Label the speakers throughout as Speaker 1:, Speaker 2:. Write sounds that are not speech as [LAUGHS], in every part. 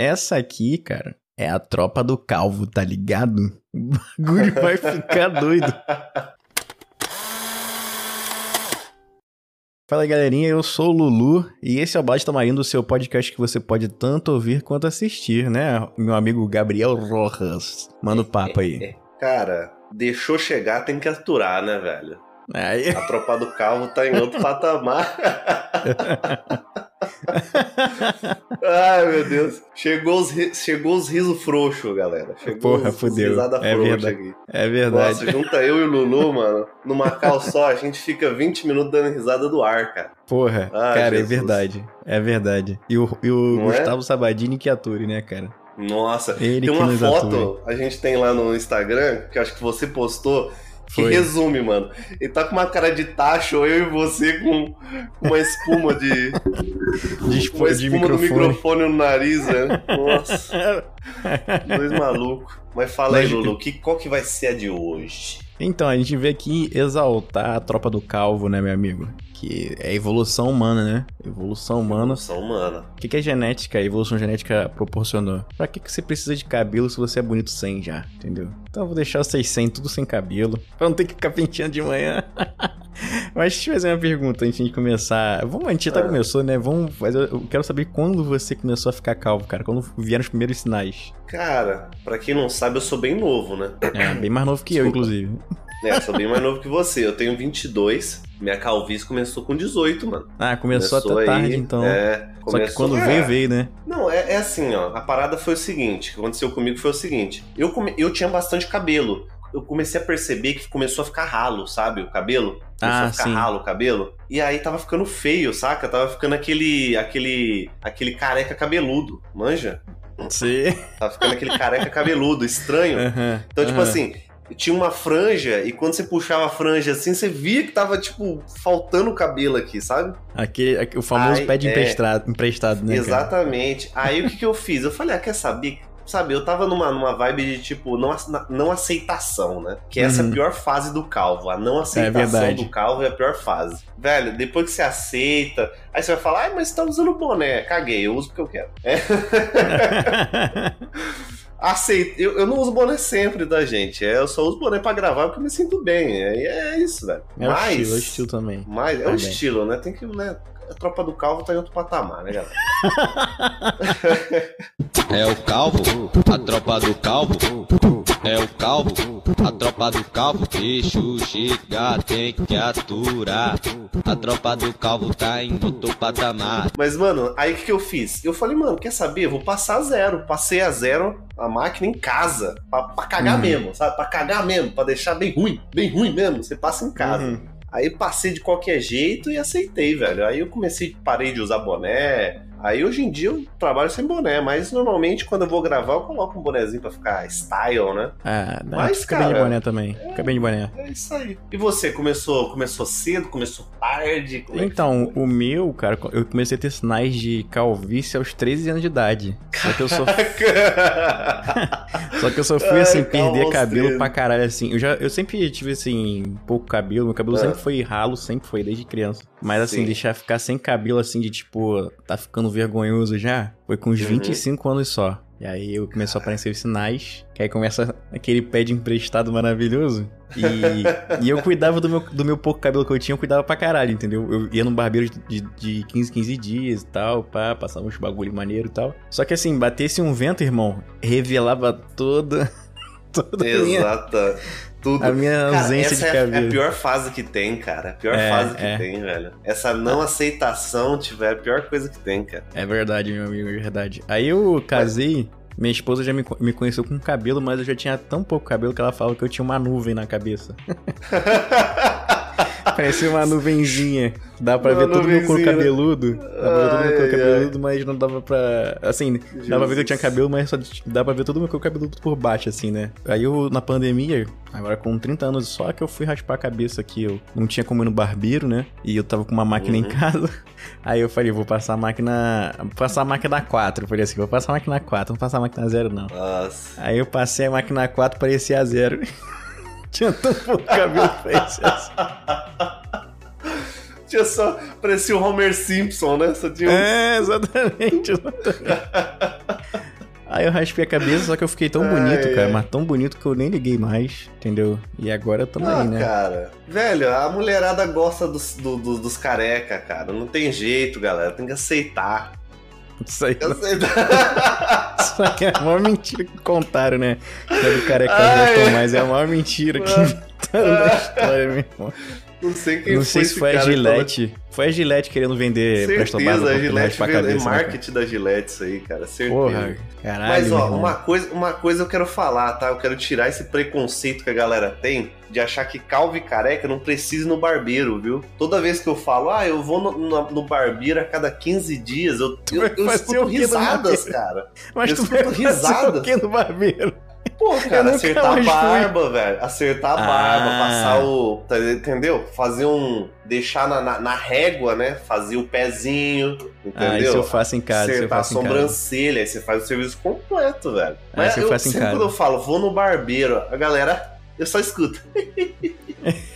Speaker 1: essa aqui, cara, é a tropa do calvo, tá ligado? [LAUGHS] O bagulho vai ficar doido. [LAUGHS] Fala galerinha, eu sou o Lulu e esse é o Bate Tamarindo, o seu podcast que você pode tanto ouvir quanto assistir, né? Meu amigo Gabriel Rojas. Manda o papo aí. [LAUGHS]
Speaker 2: Cara, deixou chegar, tem que aturar, né, velho?
Speaker 1: Aí...
Speaker 2: A tropa do calvo tá em outro patamar. Ai, meu Deus. Chegou os, ri... Chegou os risos frouxos, galera. Chegou
Speaker 1: Porra,
Speaker 2: os,
Speaker 1: fudeu.
Speaker 2: Os
Speaker 1: é verdade.
Speaker 2: aqui.
Speaker 1: É verdade.
Speaker 2: Nossa, junta eu e o Lulu, mano, numa cal só, a gente fica 20 minutos dando risada do ar, cara.
Speaker 1: Porra,
Speaker 2: Ah,
Speaker 1: cara,
Speaker 2: Jesus.
Speaker 1: é verdade. É verdade. E o, e o
Speaker 2: Não é?
Speaker 1: Gustavo Sabadini que ature, né, cara?
Speaker 2: Nossa,
Speaker 1: Ele
Speaker 2: tem uma foto, a gente tem lá no Instagram, que acho que você postou, que
Speaker 1: Foi.
Speaker 2: resume, mano. Ele tá com uma cara de tacho, eu e você com uma espuma de.
Speaker 1: De, expo-
Speaker 2: uma
Speaker 1: de
Speaker 2: espuma do
Speaker 1: microfone.
Speaker 2: microfone no nariz, né? Nossa, [LAUGHS] dois malucos. Mas fala aí,
Speaker 1: Mas-
Speaker 2: Lulu, que, qual que vai ser a de hoje?
Speaker 1: Então, a gente veio aqui exaltar a tropa do calvo, né, meu amigo? Que é evolução humana, né? Evolução humana.
Speaker 2: Evolução humana.
Speaker 1: O que, que a genética, a evolução genética proporcionou? Pra que, que você precisa de cabelo se você é bonito sem já, entendeu? Então eu vou deixar vocês sem, tudo sem cabelo, [LAUGHS] pra não ter que ficar penteando de manhã. [LAUGHS] Mas deixa eu fazer uma pergunta antes de começar. Vamos, a gente até
Speaker 2: Ah.
Speaker 1: começou, né? Vamos fazer. Eu quero saber quando você começou a ficar calvo, cara. Quando vieram os primeiros sinais.
Speaker 2: Cara, pra quem não sabe, eu sou bem novo, né?
Speaker 1: É, bem mais novo que eu,
Speaker 2: Desculpa.
Speaker 1: inclusive.
Speaker 2: É, sou bem mais novo que você. Eu tenho 22. Minha calvície começou com 18, mano.
Speaker 1: Ah, começou, até tarde, então.
Speaker 2: É,
Speaker 1: Só que
Speaker 2: começou-
Speaker 1: quando
Speaker 2: é.
Speaker 1: veio, veio, né?
Speaker 2: Não, é, é assim, ó. A parada foi o seguinte: o que aconteceu comigo foi o seguinte. Eu, come- eu tinha bastante cabelo. Eu comecei a perceber que começou a ficar ralo, sabe? O cabelo. Começou
Speaker 1: Ah,
Speaker 2: a ficar
Speaker 1: sim.
Speaker 2: ralo o cabelo. E aí tava ficando feio, saca? Tava ficando aquele. aquele. aquele careca cabeludo, manja?
Speaker 1: Sim.
Speaker 2: Tava ficando aquele careca cabeludo, estranho. [LAUGHS] Então, tipo assim, tinha uma franja e quando você puxava a franja assim, você via que tava, tipo, faltando cabelo aqui, sabe?
Speaker 1: Aquele, aque- o famoso
Speaker 2: Ai,
Speaker 1: pé de
Speaker 2: é.
Speaker 1: emprestado, emprestado né? cara?
Speaker 2: Exatamente. Aí o que, que eu fiz? Eu falei, ah, quer saber? Sabe, eu tava numa, numa vibe de, tipo, não, não aceitação, né? Que essa é
Speaker 1: Uhum.
Speaker 2: a pior fase do calvo. A não aceitação
Speaker 1: verdade.
Speaker 2: do calvo é a pior fase. Velho, depois que você aceita, aí você vai falar, ah, mas você tá usando boné. Caguei, eu uso porque eu quero. É. [LAUGHS] Aceito. Eu, eu não uso boné sempre, da gente. É, eu só uso boné pra gravar porque eu me sinto bem. É, é isso, velho.
Speaker 1: É o
Speaker 2: Mas,
Speaker 1: estilo, é o estilo também.
Speaker 2: mas é o estilo, né? Tem que, né? A tropa do calvo tá em outro patamar, né, galera? [LAUGHS]
Speaker 3: É o calvo, a tropa do calvo. É o calvo, a tropa do calvo. Deixa o chegar, tem que aturar. A tropa do calvo tá em outro patamar.
Speaker 2: Mas, mano, aí o que, que eu fiz? Eu falei, mano, quer saber? Eu vou passar a zero. Passei a zero a máquina em casa. Pra, pra cagar
Speaker 1: Uhum.
Speaker 2: mesmo, sabe? Pra cagar mesmo, pra deixar bem ruim. Bem ruim mesmo. Você passa em casa.
Speaker 1: Uhum.
Speaker 2: Aí passei de qualquer jeito e aceitei, velho. Aí eu comecei, parei de usar boné. Aí hoje em dia eu trabalho sem boné, mas normalmente quando eu vou gravar eu coloco um bonezinho pra ficar style, né?
Speaker 1: Ah, não,
Speaker 2: Mas,
Speaker 1: fica bem de
Speaker 2: cara,
Speaker 1: boné também. Fica bem de boné.
Speaker 2: É isso aí. E você, começou, começou cedo, começou tarde? É
Speaker 1: Então,
Speaker 2: foi?
Speaker 1: o meu, cara, eu comecei a ter sinais de calvície aos 13 anos de idade. Só que eu só, [LAUGHS] só que eu só fui,
Speaker 2: Ai,
Speaker 1: assim, perder cabelo
Speaker 2: 13.
Speaker 1: pra caralho, assim. Eu, já, eu sempre tive, assim, pouco cabelo. Meu cabelo
Speaker 2: Ah.
Speaker 1: sempre foi ralo, sempre foi, desde criança. Mas, assim,
Speaker 2: Sim.
Speaker 1: deixar ficar sem cabelo, assim, de tipo, tá ficando vergonhoso já, foi com uns
Speaker 2: Uhum.
Speaker 1: 25 anos só. E aí eu começou a aparecer os sinais, que aí começa aquele pé de emprestado maravilhoso. E, e eu cuidava do meu, do meu pouco cabelo que eu tinha, eu cuidava pra caralho, entendeu? Eu ia no barbeiro de, de 15, 15 dias e tal, pá, passava uns bagulho maneiro e tal. Só que assim, batesse um vento, irmão, revelava toda, toda
Speaker 2: Exata. Tudo.
Speaker 1: a minha
Speaker 2: Cara,
Speaker 1: ausência
Speaker 2: essa
Speaker 1: de
Speaker 2: é, a- é
Speaker 1: cabelo.
Speaker 2: a pior fase que tem, cara. A pior
Speaker 1: É,
Speaker 2: fase que
Speaker 1: é.
Speaker 2: tem, velho. Essa não aceitação tiver a pior coisa que tem, cara.
Speaker 1: É verdade, meu amigo, é verdade. Aí eu casei, minha esposa já me, me conheceu com cabelo, mas eu já tinha tão pouco cabelo que ela falava que eu tinha uma nuvem na cabeça. [LAUGHS] Parecia uma nuvenzinha. Dá pra
Speaker 2: Uma
Speaker 1: ver todo o meu couro
Speaker 2: nuvenzinha.
Speaker 1: cabeludo. Dá pra ver todo o meu couro cabeludo, mas não dava pra. Assim, dá pra ver que eu tinha
Speaker 2: Jesus.
Speaker 1: cabelo, mas só dá pra ver todo o meu couro cabeludo por baixo, assim, né? Aí eu, na pandemia, agora com 30 anos só, que eu fui raspar a cabeça aqui. Eu não tinha como ir no barbeiro, né? E eu tava com uma máquina em
Speaker 2: Uhum.
Speaker 1: casa. [LAUGHS] Aí eu falei, vou passar a máquina. Vou passar a máquina 4. Eu falei assim, vou passar a máquina 4, não vou passar a máquina 0, não.
Speaker 2: Nossa.
Speaker 1: Aí eu passei a máquina 4, parecia a [LAUGHS] 0. Tinha tão pouco cabelo que parecia assim. [LAUGHS]
Speaker 2: Tinha só. Parecia o Homer Simpson, né? Só tinha um-
Speaker 1: É, exatamente. exatamente. Aí eu raspei a cabeça, só que eu fiquei tão
Speaker 2: Ai,
Speaker 1: bonito, cara, mas tão bonito que eu nem liguei mais, entendeu? E agora tamo
Speaker 2: Ah,
Speaker 1: né?
Speaker 2: cara. Velho, a mulherada gosta dos, do- do- dos careca, cara. Não tem jeito, galera. Tem que aceitar.
Speaker 1: Isso aí,
Speaker 2: Tem que aceitar.
Speaker 1: isso aí é a maior mentira que contaram, né? É do careca
Speaker 2: Ai,
Speaker 1: mais, é a maior mentira que [LAUGHS] inventaram da história, meu irmão.
Speaker 2: Não sei quem
Speaker 1: Não sei se foi a Gillette. Foi a Gillette querendo vender
Speaker 2: Certeza,
Speaker 1: pra
Speaker 2: a Gillette
Speaker 1: raspar a
Speaker 2: veio- é
Speaker 1: cabeça. né, cara?
Speaker 2: marketing da Gillette isso aí, cara. Certeza.
Speaker 1: Porra, caralho.
Speaker 2: Mas, ó, uma coisa, uma coisa eu quero falar, tá? Eu quero tirar esse preconceito que a galera tem de achar que calvo e careca não precisa ir no barbeiro, viu? Toda vez que eu falo, ah, eu vou no, no- no barbeiro a cada 15 dias, eu, eu, eu escuto risadas, cara.
Speaker 1: Mas
Speaker 2: eu
Speaker 1: tu
Speaker 2: escuto
Speaker 1: o
Speaker 2: risadas.
Speaker 1: quê no barbeiro?
Speaker 2: Pô, cara, acertar a
Speaker 1: mais fui.
Speaker 2: barba, velho. Acertar a barba,
Speaker 1: Ah.
Speaker 2: passar o. tá- Entendeu? Fazer um. Deixar na, na, na régua, né? Fazer o pezinho. Entendeu?
Speaker 1: Ah, isso eu faço em casa,
Speaker 2: acertar a
Speaker 1: faço em casa.
Speaker 2: sobrancelha, aí você faz o serviço completo, velho.
Speaker 1: Ah,
Speaker 2: Mas
Speaker 1: eu
Speaker 2: eu,
Speaker 1: faço em
Speaker 2: sempre
Speaker 1: casa.
Speaker 2: quando eu falo, vou no barbeiro, a galera, eu só escuto. [LAUGHS]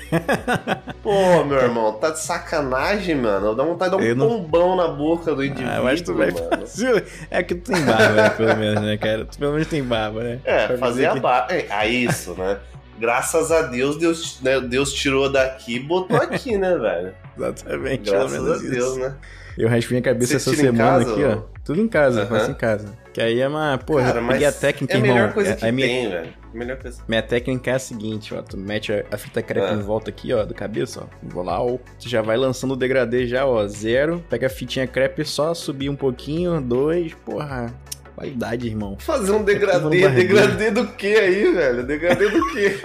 Speaker 2: Pô, meu irmão, tá de sacanagem, mano. Dá vontade de dar um
Speaker 1: não-
Speaker 2: pombão na boca do indivíduo,
Speaker 1: Ah, acho que tu vai fazer. [LAUGHS] É que tu tem barba, né, pelo menos, né, cara? Tu pelo menos tem barba, né?
Speaker 2: É,
Speaker 1: Pra
Speaker 2: fazer a barba. É, a isso, né? Graças a Deus, Deus, né, Deus tirou daqui e botou aqui, né, velho?
Speaker 1: Exatamente,
Speaker 2: Graças a Deus,
Speaker 1: isso.
Speaker 2: né?
Speaker 1: Eu raspei a cabeça
Speaker 2: Você
Speaker 1: essa semana
Speaker 2: casa,
Speaker 1: aqui, ó. Tudo em casa, eu
Speaker 2: Aham.
Speaker 1: faço em casa. Que aí é uma. Pô,
Speaker 2: Cara,
Speaker 1: eu peguei a técnica,
Speaker 2: é a
Speaker 1: irmão.
Speaker 2: melhor coisa
Speaker 1: é-
Speaker 2: que
Speaker 1: a minha,
Speaker 2: tem, velho. Melhor coisa.
Speaker 1: minha técnica é a seguinte, ó. Tu mete a, a fita crepe
Speaker 2: Ah.
Speaker 1: em volta aqui, ó, do cabeça, ó. Vou lá, ó. Tu já vai lançando o degradê já, ó. Zero. Pega a fitinha crepe, só subir um pouquinho, dois. Porra, qualidade, irmão.
Speaker 2: Fazer um
Speaker 1: no
Speaker 2: degradê. Degradê do que aí, velho? Degradê do quê?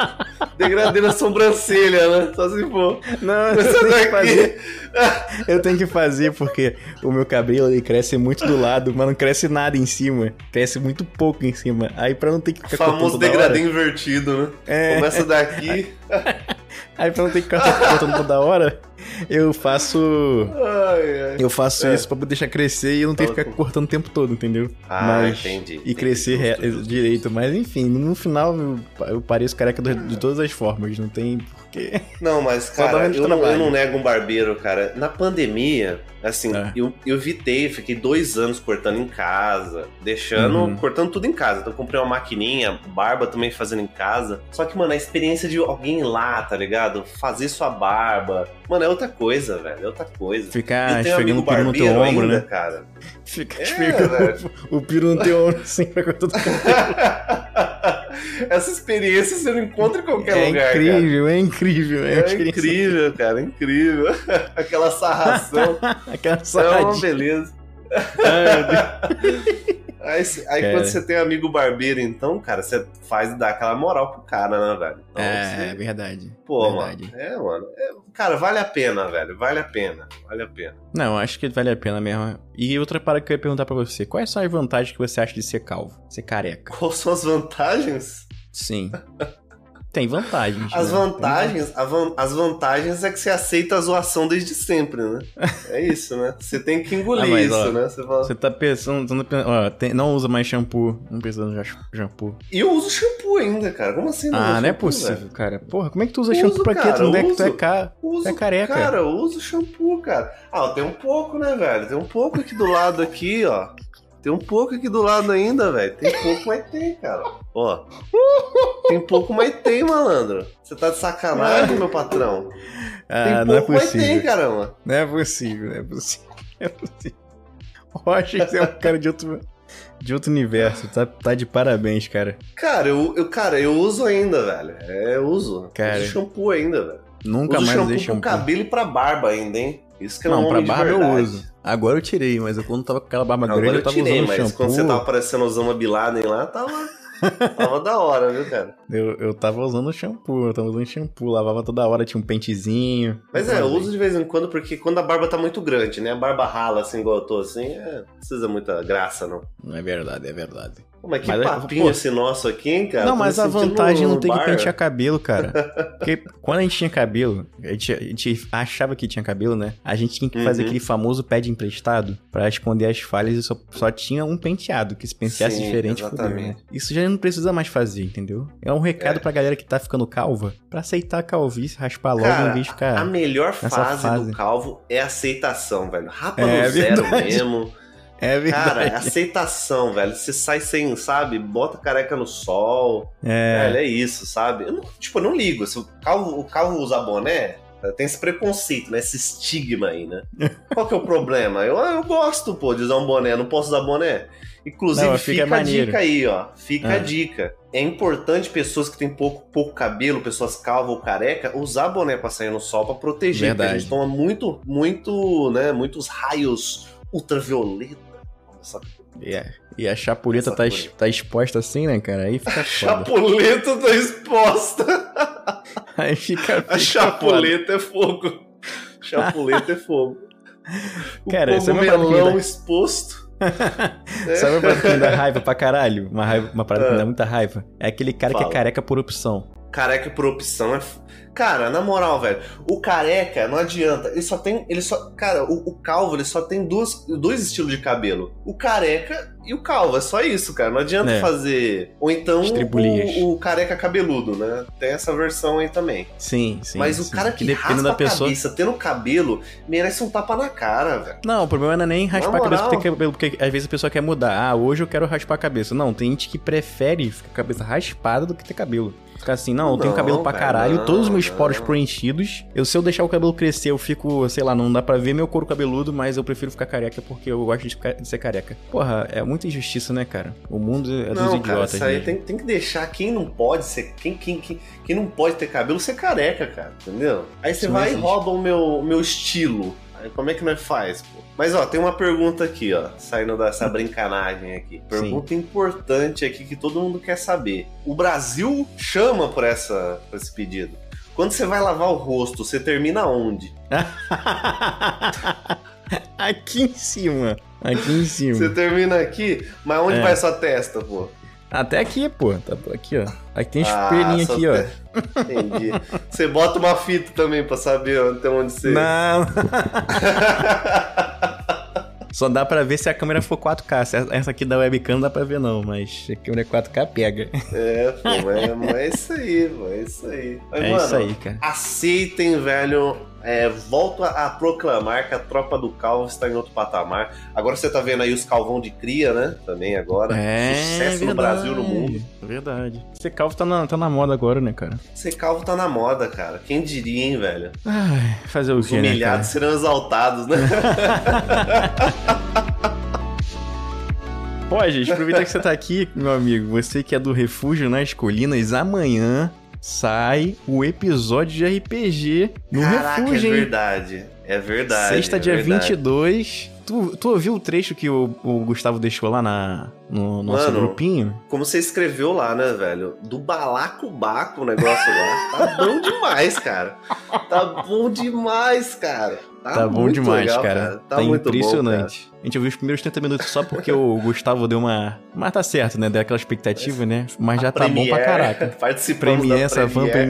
Speaker 2: degradê na sobrancelha, né? Só se for.
Speaker 1: Não, eu tenho que
Speaker 2: daqui.
Speaker 1: fazer. Eu tenho que fazer porque o meu cabelo ele cresce muito do lado, mas não cresce nada em cima. Cresce muito pouco em cima. Aí pra não ter que
Speaker 2: O
Speaker 1: ficar
Speaker 2: famoso degradê invertido, né?
Speaker 1: É.
Speaker 2: Começa daqui. [LAUGHS]
Speaker 1: Aí pra não ter que ficar cortando toda hora, eu faço.
Speaker 2: Ai, ai.
Speaker 1: Eu faço
Speaker 2: É.
Speaker 1: isso pra deixar crescer e eu não ter que ficar cortando o tempo todo, entendeu?
Speaker 2: Ah,
Speaker 1: Mas-
Speaker 2: entendi.
Speaker 1: E
Speaker 2: entendi.
Speaker 1: crescer re- direito. Mas enfim, no final eu, eu pareço careca do- de todas as formas. Não tem porquê.
Speaker 2: Não, mas, cara, eu não, eu não nego um barbeiro, cara. Na pandemia, assim,
Speaker 1: É.
Speaker 2: eu, eu evitei, fiquei dois anos cortando em casa, deixando,
Speaker 1: Uhum.
Speaker 2: cortando tudo em casa. Então, eu comprei uma maquininha, barba também fazendo em casa. Só que, mano, a experiência de alguém ir lá, tá ligado? Fazer sua barba. Mano, é outra coisa, velho. É outra coisa.
Speaker 1: Ficar
Speaker 2: um
Speaker 1: esfregando
Speaker 2: amigo
Speaker 1: o piro no teu ombro,
Speaker 2: ainda,
Speaker 1: né?
Speaker 2: cara.
Speaker 1: Ficar
Speaker 2: É,
Speaker 1: esfregando o piro no teu ombro assim pra cortar todo [LAUGHS]
Speaker 2: Essa experiência você não encontra em qualquer
Speaker 1: É
Speaker 2: lugar,
Speaker 1: incrível, é incrível. É, uma
Speaker 2: É
Speaker 1: experiência-
Speaker 2: incrível, cara, é incrível. [LAUGHS] Aquela sarração [LAUGHS]
Speaker 1: Aquela
Speaker 2: é uma beleza. [LAUGHS] Aí, aí quando você tem amigo barbeiro, então, cara, você faz dar aquela moral pro cara, né, velho? Então,
Speaker 1: É,
Speaker 2: você-
Speaker 1: é verdade.
Speaker 2: Pô,
Speaker 1: verdade.
Speaker 2: mano. É, mano. É, cara, vale a pena, velho. Vale a pena. Vale a pena.
Speaker 1: Não, acho que vale a pena mesmo. E outra parada que eu ia perguntar pra você: quais são as vantagens que você acha de ser calvo? Ser careca?
Speaker 2: Quais são as vantagens?
Speaker 1: Sim. Tem vantagens.
Speaker 2: As
Speaker 1: né?
Speaker 2: vantagens, van- as vantagens é que você aceita a zoação desde sempre, né? [LAUGHS] É isso, né? Você tem que engolir
Speaker 1: Ah, mas,
Speaker 2: isso,
Speaker 1: ó,
Speaker 2: né? Você fala,
Speaker 1: Você tá pensando. não pen- Ó, tem- não usa mais shampoo. Não precisa de shampoo.
Speaker 2: E eu uso shampoo ainda, cara. Como assim?
Speaker 1: ah,
Speaker 2: usa
Speaker 1: não é
Speaker 2: shampoo,
Speaker 1: possível,
Speaker 2: velho?
Speaker 1: cara. Porra, como é que tu usa
Speaker 2: Uso,
Speaker 1: shampoo pra quê? Tu não é que tu é ca...
Speaker 2: Uso,
Speaker 1: É careca.
Speaker 2: Cara, eu uso shampoo, cara. Ah, tem um pouco, né, velho? Tem um pouco aqui do lado aqui, ó. Tem um pouco aqui do lado ainda, velho. Tem pouco, mas tem, cara. Ó. Tem pouco, mas tem, malandro. Você tá de sacanagem, meu patrão.
Speaker 1: Ah,
Speaker 2: Tem
Speaker 1: não é
Speaker 2: pouco, mas tem,
Speaker 1: possível.
Speaker 2: caramba.
Speaker 1: Não é possível, não é possível. Não é possível. [LAUGHS] Rocha, você é um cara de outro, de outro universo. Tá, tá de parabéns, cara.
Speaker 2: Cara, eu, eu, cara, eu uso ainda, velho. É, eu uso.
Speaker 1: Cara.
Speaker 2: Uso shampoo ainda, velho.
Speaker 1: Nunca
Speaker 2: uso
Speaker 1: mais
Speaker 2: shampoo
Speaker 1: usei
Speaker 2: pro
Speaker 1: shampoo.
Speaker 2: cabelo e pra barba ainda, hein? Isso que é um
Speaker 1: Não, pra barba eu uso. Agora eu tirei, mas eu quando tava com aquela barba grande, eu
Speaker 2: eu
Speaker 1: tava
Speaker 2: tirei,
Speaker 1: usando
Speaker 2: mas
Speaker 1: shampoo.
Speaker 2: quando você tava parecendo Osama Bin Laden lá, tava, [LAUGHS] tava da hora, viu, cara?
Speaker 1: Eu, eu tava usando shampoo, eu tava usando shampoo, lavava toda hora, tinha um pentezinho.
Speaker 2: Mas é, eu
Speaker 1: Usei.
Speaker 2: uso de vez em quando porque quando a barba tá muito grande, né? A barba rala assim, igual eu tô assim, é, não precisa muita graça, não.
Speaker 1: Não é verdade, é verdade.
Speaker 2: Pô, mas que
Speaker 1: Mas,
Speaker 2: papinho
Speaker 1: pô,
Speaker 2: esse nosso aqui, hein, cara?
Speaker 1: não, mas a vantagem é não ter que pentear cabelo, cara. [LAUGHS] Porque quando a gente tinha cabelo, a gente, a gente achava que tinha cabelo, né? A gente tinha que fazer
Speaker 2: Uhum.
Speaker 1: aquele famoso pé de emprestado pra esconder as falhas e só, só tinha um penteado, que se penteasse
Speaker 2: Sim,
Speaker 1: diferente, né?
Speaker 2: exatamente.
Speaker 1: Isso já não precisa mais fazer, entendeu? É um recado
Speaker 2: É.
Speaker 1: pra galera que tá ficando calva, pra aceitar a calvície, raspar logo
Speaker 2: Cara,
Speaker 1: em vez de
Speaker 2: A
Speaker 1: ficar...
Speaker 2: melhor
Speaker 1: nessa
Speaker 2: fase,
Speaker 1: fase.
Speaker 2: do calvo é a aceitação, velho. Rapa
Speaker 1: É
Speaker 2: no zero
Speaker 1: verdade.
Speaker 2: mesmo.
Speaker 1: É verdade.
Speaker 2: Cara, é aceitação, velho. Você sai sem, sabe? Bota careca no sol.
Speaker 1: É.
Speaker 2: Velho, é isso, sabe? Eu não- tipo, eu não ligo. Se o calvo, o calvo usa boné, tem esse preconceito, né? Esse estigma aí, né? [LAUGHS] Qual que é o problema? Eu, eu gosto, pô, de usar um boné. Não posso usar boné? Inclusive,
Speaker 1: Não, fica
Speaker 2: fica, a dica aí, ó. Fica
Speaker 1: Ah.
Speaker 2: a dica. É importante pessoas que têm pouco, pouco cabelo, pessoas calvas ou careca, usar boné pra sair no sol pra proteger. Porque a
Speaker 1: Verdade.
Speaker 2: gente toma muito, muito, né? Muitos raios ultravioleta. Essa
Speaker 1: E a, e a chapuleta tá, es- tá exposta assim, né, cara? Aí fica [LAUGHS] foda.
Speaker 2: chapuleta tá exposta. [LAUGHS]
Speaker 1: Aí fica.
Speaker 2: A
Speaker 1: fica
Speaker 2: chapuleta é fogo. [LAUGHS] Chapuleta é fogo. O
Speaker 1: Cara, sabe uma parada que me
Speaker 2: cogumelão
Speaker 1: dá-
Speaker 2: exposto.
Speaker 1: Sabe uma parada que me dá [LAUGHS] raiva pra caralho? Uma, raiva, uma parada que me
Speaker 2: Ah.
Speaker 1: dá muita raiva? É aquele cara que
Speaker 2: Fala.
Speaker 1: é careca por opção.
Speaker 2: Careca por opção é. Cara, na moral, velho, o careca não adianta. Ele só tem. Ele só. Cara, o, o calvo ele só tem duas, dois estilos de cabelo: o careca e o calvo. É só isso, cara. Não adianta
Speaker 1: É.
Speaker 2: fazer. Ou então o, o careca cabeludo, né? Tem essa versão aí também.
Speaker 1: Sim, sim.
Speaker 2: Mas o
Speaker 1: sim.
Speaker 2: cara que,
Speaker 1: dependendo
Speaker 2: raspa
Speaker 1: da
Speaker 2: a
Speaker 1: pessoa.
Speaker 2: cabeça tendo cabelo merece um tapa na cara, velho.
Speaker 1: Não, o problema não é nem raspar a cabeça
Speaker 2: moral.
Speaker 1: por ter cabelo, porque às vezes a pessoa quer mudar. Ah, hoje eu quero raspar a cabeça. Não, tem gente que prefere ficar com a cabeça raspada do que ter cabelo. Ficar assim, não, eu tenho
Speaker 2: Não,
Speaker 1: cabelo pra
Speaker 2: cara,
Speaker 1: caralho,
Speaker 2: não,
Speaker 1: todos os meus poros preenchidos. Eu, se eu deixar o cabelo crescer, eu fico, sei lá, não dá pra ver meu couro cabeludo, mas eu prefiro ficar careca porque eu gosto de, ficar- de ser careca. Porra, é muita injustiça, né, cara? O mundo é dos
Speaker 2: não, cara,
Speaker 1: idiotas.
Speaker 2: isso aí tem, tem que deixar quem não pode ser. Quem, quem, quem, quem não pode ter cabelo ser careca, cara. Entendeu? Aí você
Speaker 1: Isso
Speaker 2: vai e rouba o meu, o meu estilo. Aí como é que nós faz, pô? Mas ó, tem uma pergunta aqui, ó, saindo dessa brincanagem aqui. Pergunta importante aqui que todo mundo quer saber. O Brasil chama por, essa, por esse pedido. Quando você vai lavar o rosto, você termina onde? [LAUGHS]
Speaker 1: Aqui em cima. Aqui em cima.
Speaker 2: Você termina aqui, mas onde
Speaker 1: É.
Speaker 2: vai sua testa, pô?
Speaker 1: Até aqui, pô. Tá aqui, ó. Aqui tem
Speaker 2: Ah,
Speaker 1: espelhinho
Speaker 2: só
Speaker 1: aqui, ó.
Speaker 2: te- Entendi. Você bota uma fita também pra saber até onde você.
Speaker 1: Não. [LAUGHS] Só dá pra ver se a câmera for 4K. Se Essa aqui da webcam não dá pra ver, não. Mas a câmera é 4K, pega.
Speaker 2: É, pô, mas, mas é isso aí, pô, é isso aí. Mas,
Speaker 1: é
Speaker 2: mano,
Speaker 1: isso aí, cara.
Speaker 2: Aceitem, velho. É, volto a, a proclamar que a tropa do calvo está em outro patamar. Agora você tá vendo aí os calvão de cria, né? Também agora.
Speaker 1: É,
Speaker 2: Sucesso no Brasil e no mundo.
Speaker 1: Verdade. Esse calvo tá na, tá na moda agora, né, cara?
Speaker 2: Ser calvo tá na moda, cara. Quem diria, hein, velho?
Speaker 1: Ai, fazer o
Speaker 2: Os
Speaker 1: quê, né,
Speaker 2: humilhados serão exaltados, né? [LAUGHS]
Speaker 1: Pô, gente, aproveita que você tá aqui, meu amigo. Você que é do Refúgio nas Colinas, amanhã sai o episódio de RPG no
Speaker 2: Caraca,
Speaker 1: Refúgio,
Speaker 2: é
Speaker 1: hein?
Speaker 2: verdade. É verdade.
Speaker 1: Sexta,
Speaker 2: é
Speaker 1: dia
Speaker 2: verdade.
Speaker 1: 22. Tu, tu ouviu o trecho que o, o Gustavo deixou lá na, no nosso
Speaker 2: Mano,
Speaker 1: grupinho?
Speaker 2: Como você escreveu lá, né, velho? Do balacobaco o negócio lá. [LAUGHS] Tá bom demais, cara. Tá bom demais, cara. Tá,
Speaker 1: Tá, bom demais,
Speaker 2: legal,
Speaker 1: cara.
Speaker 2: Tá,
Speaker 1: Tá,
Speaker 2: muito bom,
Speaker 1: impressionante. A gente ouviu os primeiros 30 minutos só porque o Gustavo deu uma. Mas tá certo, né? Deu aquela expectativa, né? Mas já tá bom pra caraca. [LAUGHS]
Speaker 2: Participamos
Speaker 1: Premiere,
Speaker 2: da
Speaker 1: essa van [LAUGHS] ficou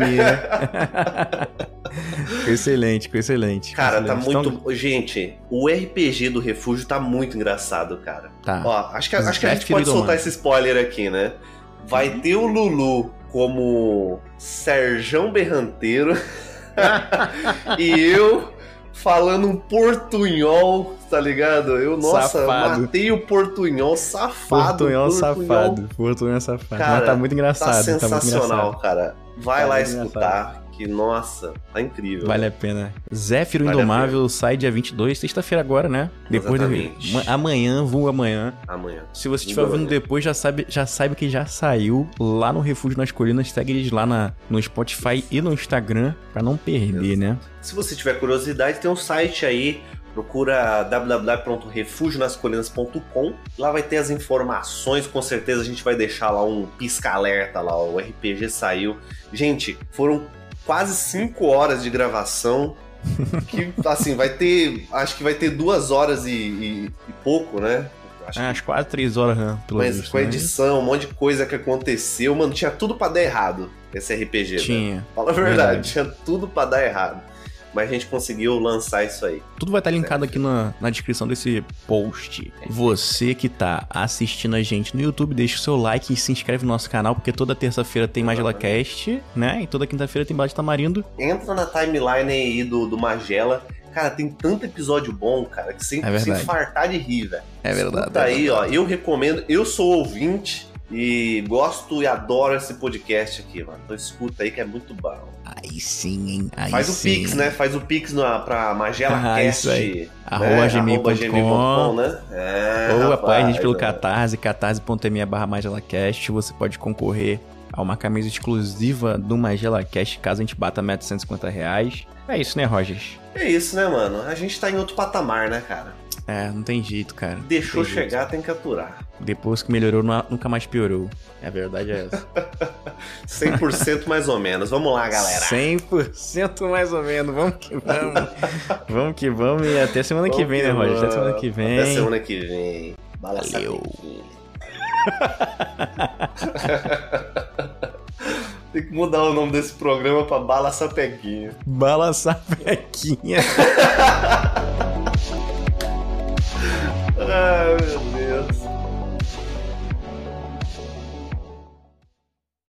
Speaker 1: excelente, excelente.
Speaker 2: Cara, tá
Speaker 1: excelente.
Speaker 2: muito.
Speaker 1: Então,
Speaker 2: Gente, o RPG do Refúgio tá muito engraçado, cara.
Speaker 1: tá.
Speaker 2: Ó, acho que, acho que a gente pode soltar
Speaker 1: Domar.
Speaker 2: esse spoiler aqui, né? Vai
Speaker 1: Uhum.
Speaker 2: ter o Lulu como Serjão Berranteiro [LAUGHS] e eu falando um portunhol, tá ligado? Eu, nossa,
Speaker 1: Safado.
Speaker 2: matei o portunhol safado.
Speaker 1: Portunhol
Speaker 2: portunhol
Speaker 1: safado. Portunhol safado.
Speaker 2: Cara,
Speaker 1: Mas tá muito
Speaker 2: Tá
Speaker 1: engraçado. Tá, muito
Speaker 2: sensacional,
Speaker 1: engraçado.
Speaker 2: cara. Vai
Speaker 1: Tá
Speaker 2: lá
Speaker 1: muito
Speaker 2: escutar, que nossa, tá incrível.
Speaker 1: Vale a pena. Zéfiro
Speaker 2: Vale
Speaker 1: Indomável sai dia 22, sexta-feira agora, né? Depois do...
Speaker 2: Exatamente.
Speaker 1: Ma- Amanhã, vulgo amanhã.
Speaker 2: Amanhã.
Speaker 1: Se você estiver ouvindo depois, já sabe, já sabe que já saiu lá no Refúgio nas Colinas. Segue eles lá na, no Spotify e no Instagram pra não perder, né?
Speaker 2: Se você tiver curiosidade, tem um site aí, procura www.refugionascolinas.com. Lá vai ter as informações, com certeza a gente vai deixar lá um pisca-alerta lá, o RPG saiu. Gente, foram quase 5 horas de gravação. Que assim, vai ter. Acho que vai ter duas horas e, e- e pouco, né? Acho
Speaker 1: É,
Speaker 2: que
Speaker 1: às quase três horas, né? Pelo
Speaker 2: mas
Speaker 1: visto,
Speaker 2: com a
Speaker 1: né?
Speaker 2: edição, um monte de coisa que aconteceu, mano, tinha tudo pra dar errado esse RPG.
Speaker 1: Tinha.
Speaker 2: Fala a verdade,
Speaker 1: Verdade.
Speaker 2: tinha tudo pra dar errado. Mas a gente conseguiu lançar isso aí.
Speaker 1: Tudo vai estar linkado aqui na, na descrição desse post. Você que tá assistindo a gente no YouTube, deixa o seu like e se inscreve no nosso canal, porque toda terça-feira tem Magela Cast, né? E toda quinta-feira tem Bate Tamarindo.
Speaker 2: Entra na timeline aí do, do Magela. Cara, tem tanto episódio bom, cara, que sem,
Speaker 1: É verdade.
Speaker 2: sem fartar de rir, velho.
Speaker 1: É verdade.
Speaker 2: Escuta
Speaker 1: é
Speaker 2: aí, ó.
Speaker 1: verdade.
Speaker 2: Eu recomendo. Eu sou ouvinte e gosto e adoro esse podcast aqui, mano. Então escuta aí que é muito bom.
Speaker 1: Aí sim, hein? Aí
Speaker 2: Faz o
Speaker 1: sim.
Speaker 2: Pix, né? Faz o Pix na, pra MagelaCast.
Speaker 1: Ah, isso aí. Arroba
Speaker 2: né?
Speaker 1: gmail.com.
Speaker 2: Arroba gmail.com, né? É,
Speaker 1: Ou a gente pelo. Catarse, catarse.me barra MagelaCast. Você pode concorrer a uma camisa exclusiva do MagelaCast caso a gente bata a meta de 150 reais. É isso, né, Rogers?
Speaker 2: É isso, né, mano? A gente tá em outro patamar, né, cara?
Speaker 1: É, não tem jeito, cara.
Speaker 2: Deixou
Speaker 1: tem jeito.
Speaker 2: chegar, tem que aturar.
Speaker 1: Depois que melhorou, nu- nunca mais piorou. A verdade é essa. [LAUGHS]
Speaker 2: 100% mais ou menos. Vamos lá, galera.
Speaker 1: 100% mais ou menos. Vamos que vamos. [LAUGHS] vamos que vamos. E até semana que vem, né, Roger? Até semana que vem.
Speaker 2: Até semana que vem. Bala
Speaker 1: Valeu. [LAUGHS]
Speaker 2: Tem que mudar o nome desse programa pra Bala Sapequinha.
Speaker 1: Bala sapequinha. Hello.